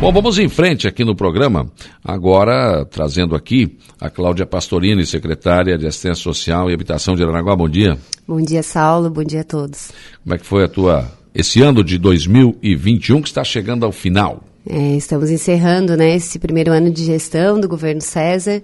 Bom, vamos em frente aqui no programa, agora trazendo aqui a Cláudia Pastorini, secretária de Assistência Social e Habitação de Aranaguá. Bom dia. Bom dia, Saulo. Bom dia a todos. Como é que foi a tua esse ano de 2021 que está chegando ao final? É, estamos encerrando, né, esse primeiro ano de gestão do governo César.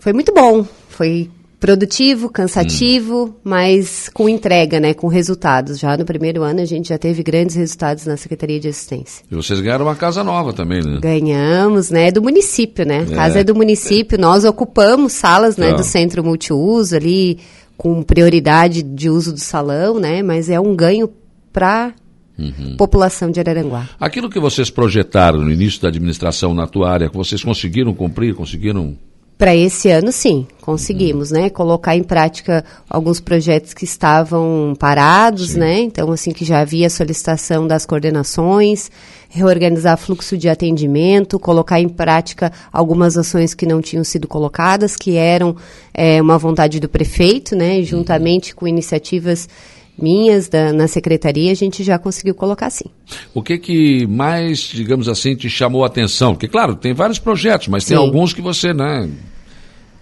Foi muito bom. Foi produtivo, cansativo, hum. mas com entrega, né, com resultados. Já no primeiro ano a gente já teve grandes resultados na Secretaria de Assistência. E vocês ganharam uma casa nova também, né? Ganhamos, né, do município, né? A é. casa é do município, nós ocupamos salas, né, do centro multiuso ali com prioridade de uso do salão, né, mas é um ganho para Uhum. população de Araranguá. Aquilo que vocês projetaram no início da administração na tua área, vocês conseguiram cumprir, conseguiram para esse ano, sim, conseguimos, uhum. né? Colocar em prática alguns projetos que estavam parados, sim. né? Então, assim, que já havia solicitação das coordenações, reorganizar fluxo de atendimento, colocar em prática algumas ações que não tinham sido colocadas, que eram é, uma vontade do prefeito, né? Juntamente uhum. com iniciativas minhas da, na secretaria, a gente já conseguiu colocar sim. O que que mais, digamos assim, te chamou a atenção? Porque, claro, tem vários projetos, mas tem alguns que você, né,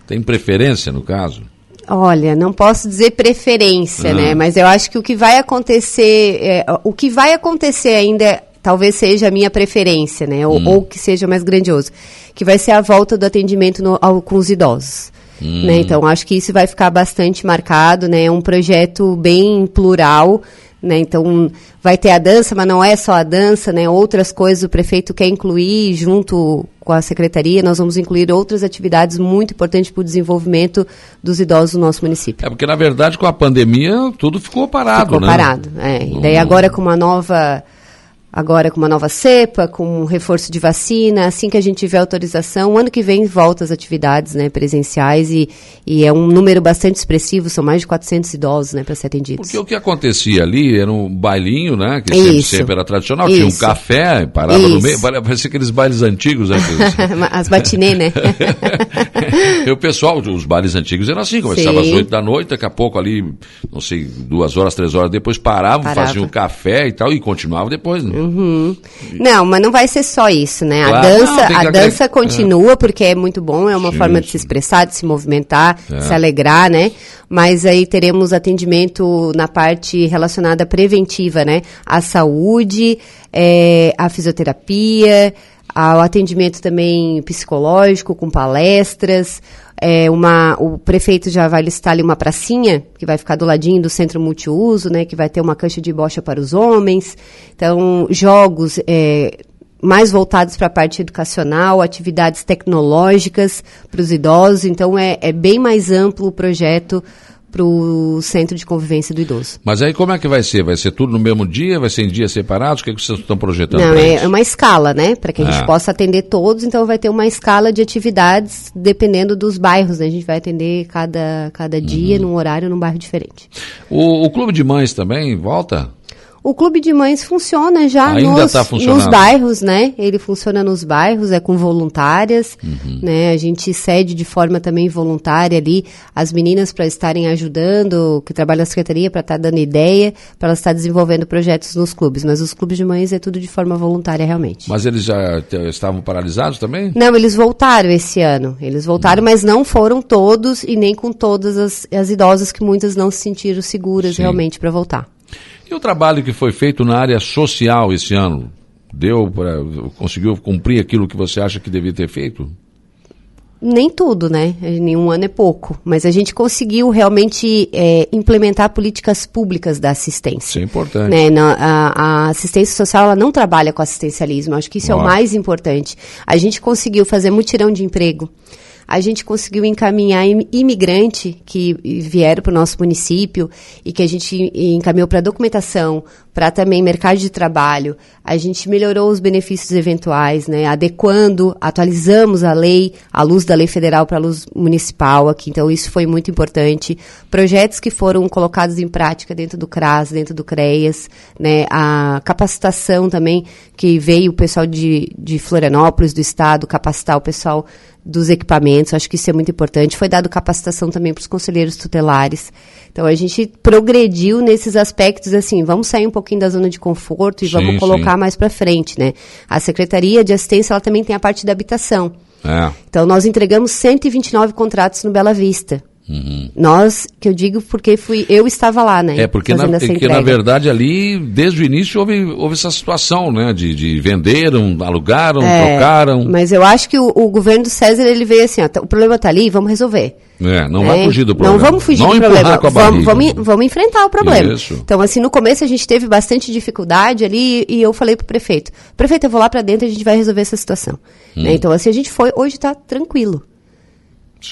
tem preferência no caso. Olha, não posso dizer preferência, ah. né? Mas eu acho que o que vai acontecer, é, o que vai acontecer ainda talvez seja a minha preferência, né? Ou, hum. ou, que seja mais grandioso, que vai ser a volta do atendimento no, ao, com os idosos. Hum. Né? Então, acho que isso vai ficar bastante marcado, né? É um projeto bem plural, né? Então, vai ter a dança, mas não é só a dança, né? Outras coisas o prefeito quer incluir junto com a secretaria. Nós vamos incluir outras atividades muito importantes para o desenvolvimento dos idosos no nosso município. É porque, na verdade, com a pandemia, tudo ficou parado, ficou né? parado, é. E daí agora com uma nova agora com uma nova cepa, com um reforço de vacina, assim que a gente tiver autorização, ano que vem volta as atividades né, presenciais e, e é um número bastante expressivo, são mais de 400 idosos né, para ser atendidos. Porque o que acontecia ali era um bailinho, né, que sempre, sempre era tradicional, Isso. tinha um café, parava Isso. no meio, parecia aqueles bailes antigos. Né, As matinê, né? e o pessoal, os bailes antigos eram assim, começava Sim. às 8 da noite, daqui a pouco ali, não sei, duas horas, três horas depois paravam, Parava. faziam um café e tal, e continuava depois, né? Uhum. Não, mas não vai ser só isso, né? Claro, a dança, não, a dança continua é. porque é muito bom, é uma sim, forma de se expressar, de se movimentar, é. de se alegrar, né? Mas aí teremos atendimento na parte relacionada preventiva, né? A saúde, é, a fisioterapia, ao atendimento também psicológico, com palestras, é, uma, o prefeito já vai listar ali uma pracinha, que vai ficar do ladinho do centro multiuso, né, que vai ter uma cancha de bocha para os homens. Então, jogos é, mais voltados para a parte educacional, atividades tecnológicas para os idosos. Então, é, é bem mais amplo o projeto para o Centro de Convivência do Idoso. Mas aí como é que vai ser? Vai ser tudo no mesmo dia? Vai ser em dias separados? O que, é que vocês estão projetando? Não, é, uma escala, né? Para que a gente ah. possa atender todos, então vai ter uma escala de atividades dependendo dos bairros, né? A gente vai atender cada, cada dia, uhum. num horário, num bairro diferente. O, o Clube de Mães também volta? O clube de mães funciona já nos, tá nos, bairros, né? Ele funciona nos bairros, é com voluntárias, uhum. né? A gente cede de forma também voluntária ali as meninas para estarem ajudando, que trabalham na secretaria para estar tá dando ideia, para elas estar tá desenvolvendo projetos nos clubes. Mas os clubes de mães é tudo de forma voluntária realmente. Mas eles já estavam paralisados também? Não, eles voltaram esse ano. Eles voltaram, uhum. mas não foram todos e nem com todas as, as idosas que muitas não se sentiram seguras Sim. realmente para voltar. E o trabalho que foi feito na área social esse ano? Deu para. conseguiu cumprir aquilo que você acha que devia ter feito? Nem tudo, né? Nenhum ano é pouco. Mas a gente conseguiu realmente é, implementar políticas públicas da assistência. Isso é importante. Né? Na, a, a, assistência social ela não trabalha com assistencialismo. Acho que isso é o mais importante. A gente conseguiu fazer mutirão de emprego a gente conseguiu encaminhar imigrante que vieram para o nosso município e que a gente encaminhou para documentação, para também mercado de trabalho. A gente melhorou os benefícios eventuais, né, adequando, atualizamos a lei, a luz da lei federal para a luz municipal aqui. Então, isso foi muito importante. Projetos que foram colocados em prática dentro do CRAS, dentro do CREAS, né, a capacitação também, que veio o pessoal de, de Florianópolis, do estado, capacitar o pessoal dos equipamentos, acho que isso é muito importante. Foi dado capacitação também para os conselheiros tutelares. Então a gente progrediu nesses aspectos assim, vamos sair um pouquinho da zona de conforto e sim, vamos colocar sim. mais para frente, né? A Secretaria de Assistência ela também tem a parte da habitação. É. Então nós entregamos 129 contratos no Bela Vista. Uhum. Nós, que eu digo porque fui, eu estava lá, né? É, porque, na, porque na, verdade ali, desde o início, houve, houve essa situação, né? De, de venderam, alugaram, é, trocaram. Mas eu acho que o, o, governo do César, ele veio assim, ó, o problema está ali, vamos resolver. É, não é, vai fugir do problema. Não vamos fugir não do problema. Vamos, vamos, vamos, enfrentar o problema. Isso. Então, assim, no começo a gente teve bastante dificuldade ali e eu falei pro prefeito, prefeito, eu vou lá para dentro e a gente vai resolver essa situação. Hum. Né? Então, assim, a gente foi, hoje está tranquilo.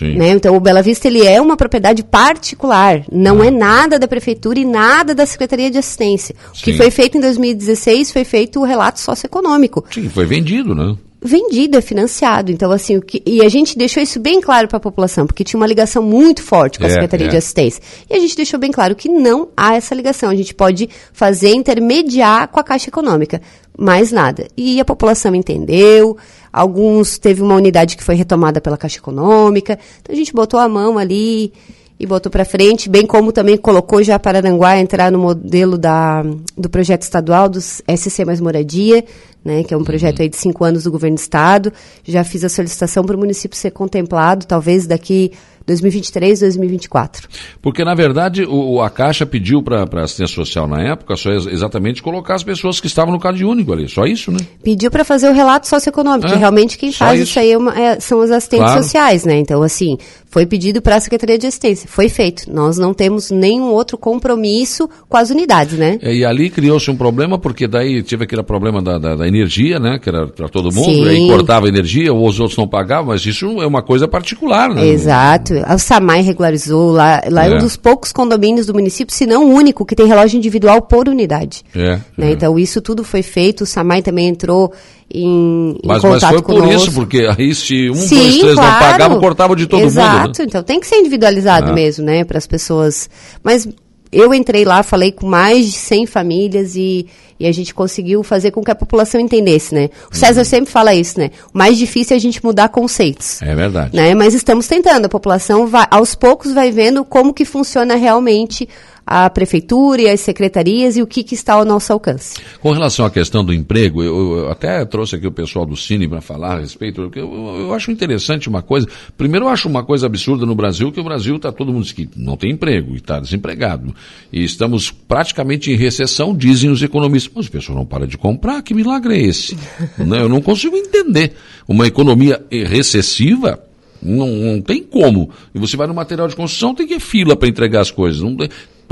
Né? Então, o Bela Vista ele é uma propriedade particular, não ah. é nada da prefeitura e nada da Secretaria de Assistência. O Sim. que foi feito em 2016 foi feito o relato socioeconômico. Sim, foi vendido, né? Vendido, é financiado. Então, assim, o que, e a gente deixou isso bem claro para a população, porque tinha uma ligação muito forte com a é, Secretaria é. de Assistência. E a gente deixou bem claro que não há essa ligação. A gente pode fazer intermediar com a Caixa Econômica, mais nada. E a população entendeu, Alguns teve uma unidade que foi retomada pela Caixa Econômica. Então a gente botou a mão ali e botou para frente, bem como também colocou já Pararanguá entrar no modelo da, do projeto estadual dos SC Mais Moradia, né, que é um projeto aí de cinco anos do governo do estado. Já fiz a solicitação para o município ser contemplado, talvez daqui 2023, 2024. Porque, na verdade, o, a Caixa pediu para a assistência social na época só exatamente colocar as pessoas que estavam no Cade Único ali, só isso, né? Pediu para fazer o relato socioeconômico, é, que realmente quem faz isso, isso aí é uma, é, são os assistentes claro. sociais, né? Então, assim, foi pedido para a Secretaria de Assistência, foi feito. Nós não temos nenhum outro compromisso com as unidades, né? É, e ali criou-se um problema, porque daí tive aquele problema da, da, da energia, né? Que era para todo mundo, Sim. aí cortava a energia, ou os outros não pagavam, mas isso é uma coisa particular, né? Exato. O SAMAI regularizou, lá, lá é. é um dos poucos condomínios do município, se não o único, que tem relógio individual por unidade. É, né? é. Então, isso tudo foi feito, o SAMAI também entrou em, em mas, mas foi por isso, porque aí se um, Sim, dois, três claro. não pagavam, cortava de todo Exato. mundo. Exato, né? então tem que ser individualizado é. mesmo, né, para as pessoas. Mas eu entrei lá, falei com mais de 100 famílias e, e, a gente conseguiu fazer com que a população entendesse, né? O César uhum. sempre fala isso, né? O mais difícil é a gente mudar conceitos. É verdade. Né? Mas estamos tentando, a população vai, aos poucos vai vendo como que funciona realmente a prefeitura e as secretarias e o que, que, está ao nosso alcance. Com relação à questão do emprego, eu, eu até trouxe aqui o pessoal do Cine para falar a respeito, porque eu, eu, acho interessante uma coisa. Primeiro, eu acho uma coisa absurda no Brasil, que o Brasil está todo mundo que não tem emprego e está desempregado. E estamos praticamente em recessão, dizem os economistas. Mas o pessoal não para de comprar, que milagre é esse? Né, eu não consigo entender. Uma economia recessiva não, não, tem como. E você vai no material de construção, tem que ir fila para entregar as coisas. Não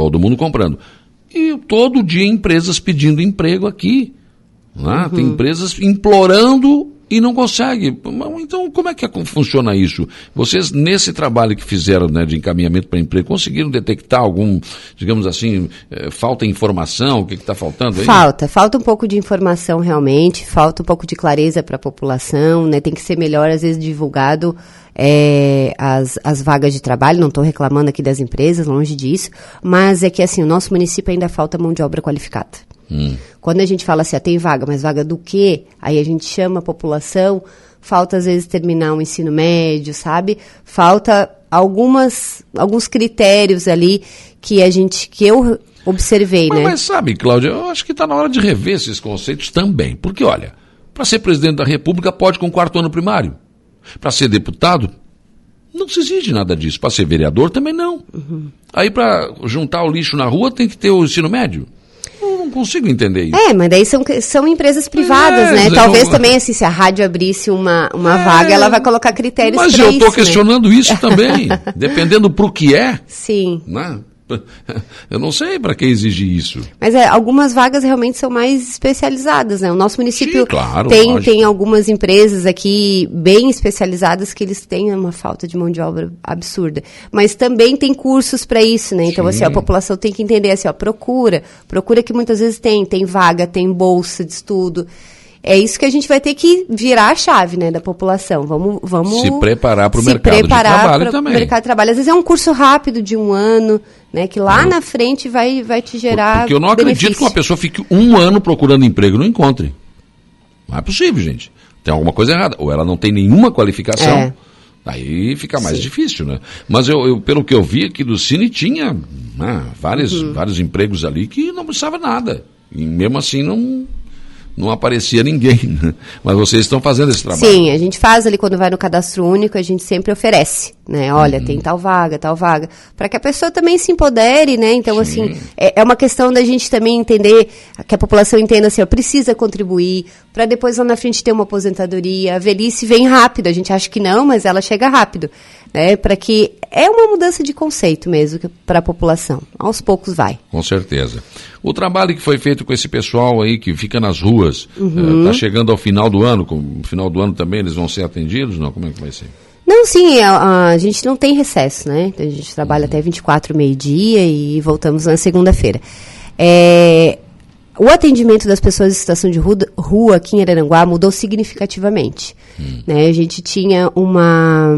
todo mundo comprando. E todo dia empresas pedindo emprego aqui. Né? Uhum. Tem empresas implorando e não consegue. Então, como é que funciona isso? Vocês, nesse trabalho que fizeram né, de encaminhamento para emprego, conseguiram detectar algum, digamos assim, eh, falta de informação? O que está faltando aí? Falta, falta um pouco de informação realmente, falta um pouco de clareza para a população, né? tem que ser melhor, às vezes, divulgado é, as, as vagas de trabalho, não estou reclamando aqui das empresas, longe disso, mas é que assim, o nosso município ainda falta mão de obra qualificada. Hum. Quando a gente fala assim, ah, tem vaga, mas vaga do quê? Aí a gente chama a população, falta às vezes terminar um ensino médio, sabe? Falta algumas, alguns critérios ali que a gente, que eu observei, mas, né? Mas sabe, Cláudia, eu acho que está na hora de rever esses conceitos também. Porque, olha, para ser presidente da República pode com quarto ano primário. Para ser deputado, não se exige nada disso. Para ser vereador, também não. Uhum. Aí, para juntar o lixo na rua, tem que ter o ensino médio. Eu não consigo entender isso. É, mas daí são, são empresas privadas, é, né? Talvez não... também, assim, se a rádio abrisse uma, uma é, vaga, ela vai colocar critérios Mas eu estou né? questionando né? isso também. dependendo para o que é. Sim. Né? Eu não sei para que exigir isso. Mas é, algumas vagas realmente são mais especializadas, né? O nosso município Sim, claro, tem, tem algumas empresas aqui bem especializadas que eles têm uma falta de mão de obra absurda. Mas também tem cursos para isso, né? Então, Sim. assim, a população tem que entender assim, ó, procura. Procura que muitas vezes tem. Tem vaga, tem bolsa de estudo é isso que a gente vai ter que virar a chave, né, da população. Vamos, vamos se preparar para o mercado de trabalho também. mercado de trabalho. Às vezes é um curso rápido de um ano, né, que lá não. na frente vai, vai te gerar. Porque eu não benefício. acredito que uma pessoa fique um ano procurando emprego e não encontre. Não é possível, gente. Tem alguma coisa errada. Ou ela não tem nenhuma qualificação. É Aí fica mais Sim. difícil, né? Mas eu, eu, pelo que eu vi aqui do Cine, tinha né, vários, uhum. vários empregos ali que não precisava nada. E mesmo assim não, não aparecia ninguém. Né? Mas vocês estão fazendo esse trabalho. Sim, a gente faz ali quando vai no cadastro único, a gente sempre oferece, né? Olha, uhum. tem tal vaga, tal vaga, para que a pessoa também se empodere, né? Então, Sim. assim, é, é, uma questão da gente também entender, que a população entenda assim, ó, precisa contribuir, para depois lá na frente ter uma aposentadoria. A velhice vem rápido, a gente acha que não, mas ela chega rápido, né? Para que é uma mudança de conceito mesmo para a população. Aos poucos vai. Com certeza. O trabalho que foi feito com esse pessoal aí que fica nas ruas, está uhum. uh, chegando ao final do ano, no final do ano também eles vão ser atendidos? Não? Como é que vai ser? Não, sim, a, a gente não tem recesso, né? Então, a gente trabalha até 24, meio-dia e voltamos na segunda-feira. É, o atendimento das pessoas em situação de rua aqui em Araranguá mudou significativamente. Hum. Né? A gente tinha uma,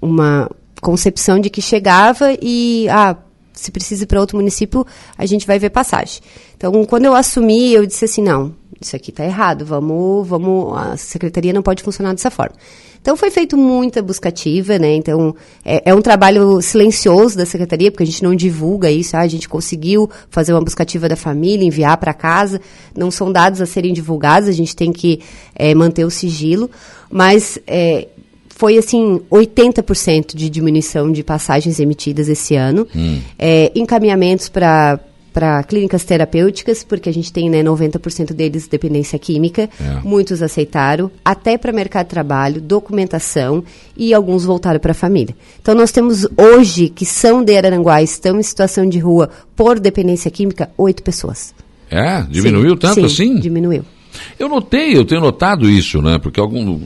uma concepção de que chegava e, ah, se precisa ir para outro município, a gente vai ver passagem. Então, quando eu assumi, eu disse assim, não, isso aqui está errado, vamos, vamos, a secretaria não pode funcionar dessa forma. Então foi feito muita buscativa, né? Então é, é, um trabalho silencioso da secretaria, porque a gente não divulga isso. Ah, a gente conseguiu fazer uma buscativa da família, enviar para casa. Não são dados a serem divulgados, a gente tem que é, manter o sigilo. Mas é, foi assim 80% de diminuição de passagens emitidas esse ano. Hum. É, encaminhamentos para para clínicas terapêuticas, porque a gente tem né, 90% deles dependência química, é. muitos aceitaram, até para mercado de trabalho, documentação e alguns voltaram para a família. Então nós temos hoje, que são de Araranguá, estão em situação de rua por dependência química, oito pessoas. É? Diminuiu sim, tanto sim, assim? Diminuiu. Eu notei, eu tenho notado isso, né? Porque algum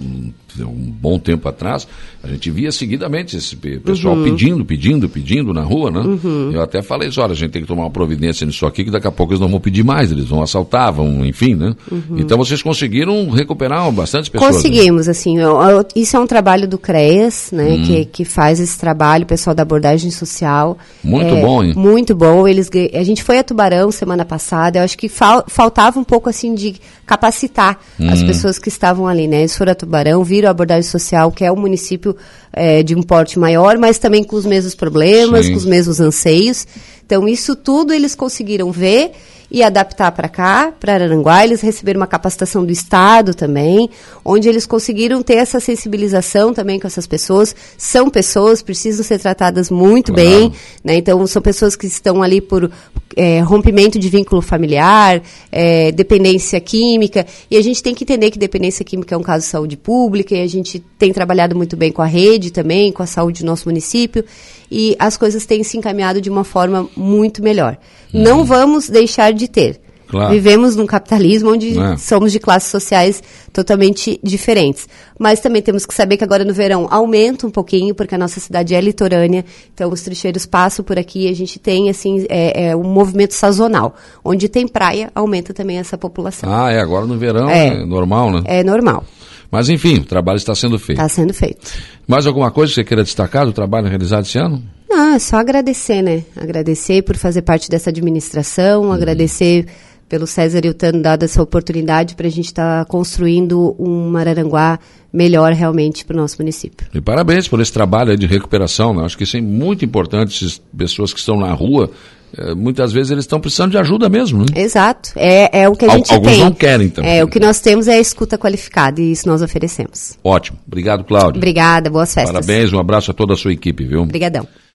um bom tempo atrás, a gente via seguidamente esse pessoal uhum. pedindo, pedindo, pedindo na rua, né? Uhum. Eu até falei isso, olha, a gente tem que tomar uma providência nisso aqui, que daqui a pouco eles não vão pedir mais, eles vão assaltar, vão, enfim, né? Uhum. Então vocês conseguiram recuperar bastante pessoas. Né? Conseguimos, né? assim, eu, eu, isso é um trabalho do CREAS, né? Hum. Que, que faz esse trabalho, o pessoal da abordagem social. Muito é, bom, hein? Muito bom. Eles, a gente foi a Tubarão semana passada, eu acho que fal, faltava um pouco, assim, de capacitar as hum. pessoas que estavam ali, né? Eles foram a Tubarão, viram a abordagem social, que é um município é, de um porte maior, mas também com os mesmos problemas, Sim. com os mesmos anseios. Então, isso tudo eles conseguiram ver e adaptar para cá, para Araranguá. Eles receberam uma capacitação do Estado também, onde eles conseguiram ter essa sensibilização também com essas pessoas. São pessoas, precisam ser tratadas muito claro. bem, né? Então, são pessoas que estão ali por é, rompimento de vínculo familiar, é, dependência química, e a gente tem que entender que dependência química é um caso de saúde pública, e a gente tem trabalhado muito bem com a rede também, com a saúde do nosso município, e as coisas têm se encaminhado de uma forma muito melhor. Uhum. Não vamos deixar de ter. Claro. Vivemos num capitalismo onde é. somos de classes sociais totalmente diferentes. Mas também temos que saber que agora no verão aumenta um pouquinho, porque a nossa cidade é litorânea, então os tricheiros passam por aqui e a gente tem, assim, é, é, um movimento sazonal. Onde tem praia, aumenta também essa população. Ah, é, agora no verão é, é normal, né? É normal. Mas enfim, o trabalho está sendo feito. Está sendo feito. Mais alguma coisa que você queira destacar do trabalho realizado esse ano? Não, é só agradecer, né? Agradecer por fazer parte dessa administração, uhum. agradecer pelo César e o Tano dado essa oportunidade para a gente estar tá construindo um Mararanguá melhor realmente para o nosso município. E parabéns por esse trabalho de recuperação. Né? Acho que isso é muito importante. Essas pessoas que estão na rua, é, muitas vezes eles estão precisando de ajuda mesmo. Né? Exato. É, é o que a gente Alguns tem. não querem também. É, o que nós temos é a escuta qualificada e isso nós oferecemos. Ótimo. Obrigado, Cláudio. Obrigada. Boas festas. Parabéns. Um abraço a toda a sua equipe, viu? Obrigadão.